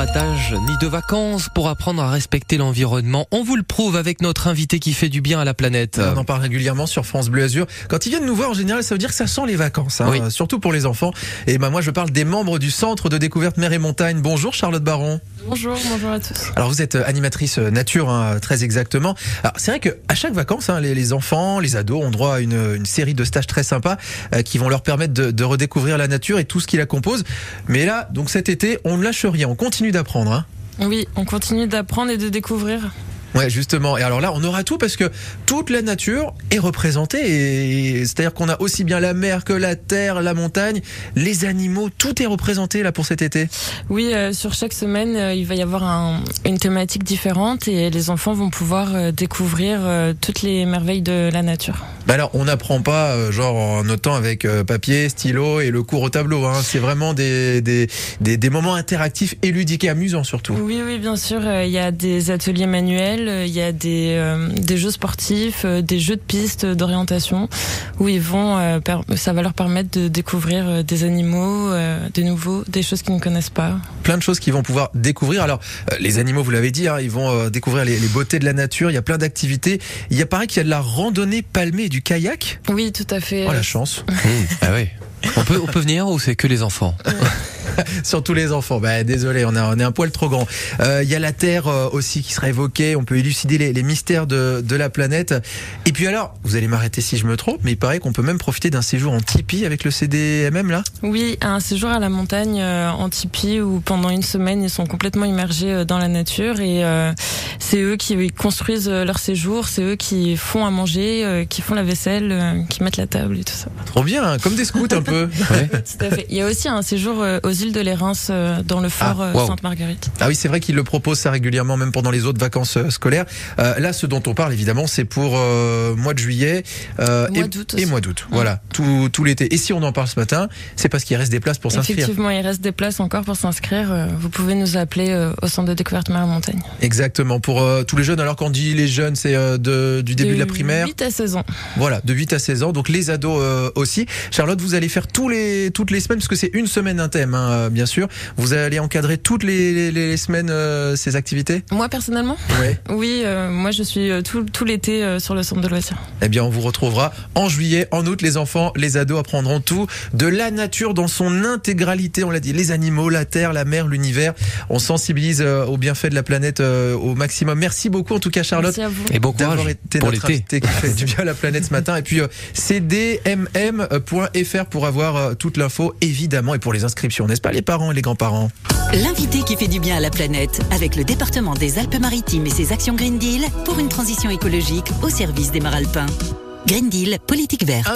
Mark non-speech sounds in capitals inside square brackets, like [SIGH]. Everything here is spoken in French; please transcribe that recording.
pas d'âge ni de vacances pour apprendre à respecter l'environnement. On vous le prouve avec notre invité qui fait du bien à la planète. On en parle régulièrement sur France Bleu Azur. Quand ils viennent nous voir, en général, ça veut dire que ça sent les vacances, hein, Oui. surtout pour les enfants. Et ben moi, je parle des membres du Centre de découverte mer et montagne. Bonjour Charlotte Baron. Bonjour, bonjour à tous. Alors vous êtes euh, animatrice euh, nature, hein, très exactement. Alors c'est vrai que à chaque vacances, hein, les, les enfants, les ados ont droit à une, une série de stages très sympas euh, qui vont leur permettre de, de redécouvrir la nature et tout ce qui la compose. Mais là, donc cet été, on ne lâche rien, on continue d'apprendre. Hein. Oui, on continue d'apprendre et de découvrir. Ouais, justement. Et alors là, on aura tout parce que toute la nature est représentée. Et c'est-à-dire qu'on a aussi bien la mer que la terre, la montagne, les animaux, tout est représenté là pour cet été. Oui, euh, sur chaque semaine, euh, il va y avoir un- une thématique différente et les enfants vont pouvoir euh, découvrir toutes les merveilles de la nature. Bah alors, on n'apprend pas genre en notant avec papier, stylo et le cours au tableau. Hein. C'est vraiment des, des, des, des moments interactifs et ludiques et amusants surtout. Oui, oui, bien sûr, il y a des ateliers manuels, euh, il y a des, euh, des jeux sportifs, euh, des jeux de pistes d'orientation où ils vont, euh, ça va leur permettre de découvrir euh, des animaux, euh, des nouveaux, des choses qu'ils ne connaissent pas. Plein de choses qu'ils vont pouvoir découvrir. Alors, euh, les animaux, vous l'avez dit, hein, ils vont euh, découvrir les, les beautés de la nature. Il y a plein d'activités. Il y a pareil qu'il y a de la randonnée palmée et du kayak. Oui, tout à fait. Oh la chance. Mmh, ah oui. On peut, on peut venir ou c'est que les enfants? [LAUGHS] Surtout les enfants. Bah, désolé, on est, on est un poil trop grand. Euh, Il y a la Terre euh, aussi qui sera évoquée. On peut élucider les, les mystères de, de la planète. Et puis alors, vous allez m'arrêter si je me trompe, mais il paraît qu'on peut même profiter d'un séjour en Tipeee avec le CDMM là? Oui, un séjour à la montagne euh, en tipi où pendant une semaine ils sont complètement immergés euh, dans la nature et euh, c'est eux qui construisent euh, leur séjour, c'est eux qui font à manger, euh, qui font la vaisselle, euh, qui mettent la table et tout ça. Trop bien, hein, comme des scouts un peu. [LAUGHS] Ouais. Tout à fait. Il y a aussi un séjour aux îles de l'Érins euh, dans le fort Ah, wow. Sainte-Marguerite. Ah oui, c'est vrai qu'ils le proposent ça régulièrement, même pendant les autres vacances scolaires. Euh, là, ce dont on parle évidemment, c'est pour euh, mois de juillet euh, Mois et, et mois d'août. Voilà, tout, tout l'été. Et si on en parle ce matin, c'est parce qu'il reste des places pour s'inscrire. Effectivement, il reste des places encore pour s'inscrire. Vous pouvez nous appeler au centre de découverte mer et montagne. Exactement. Pour euh, tous les jeunes, alors qu'on dit les jeunes, c'est euh, de, du début de, la primaire. 8 à 16 ans. Voilà, de 8 à 16 ans. Donc les ados euh, aussi. Charlotte, vous allez faire tous les, toutes les semaines, parce que c'est une semaine un thème, hein, bien sûr. Vous allez encadrer toutes les, les, les semaines ces activités? Moi personnellement? Oui. Oui, moi je suis tout, tout l'été sur le centre de loisirs. Eh bien, on vous retrouvera en juillet, en août. Les enfants, les ados apprendront tout de la nature dans son intégralité. On l'a dit, les animaux, la terre, la mer, l'univers. On sensibilise aux bienfaits de la planète au maximum. Merci beaucoup, en tout cas, Charlotte. Merci à vous. Et bon D'avoir courage été pour notre l'été. invité qui fait du bien à la planète ce matin. Et puis, euh, cdmm.fr pour avoir euh, toute l'info, évidemment, et pour les inscriptions, n'est-ce pas, les parents et les grands-parents? L'invité qui fait du bien à la planète avec le département des Alpes-Maritimes et ses actions Green Deal pour une transition écologique au service des Maralpins. Green Deal, politique verte.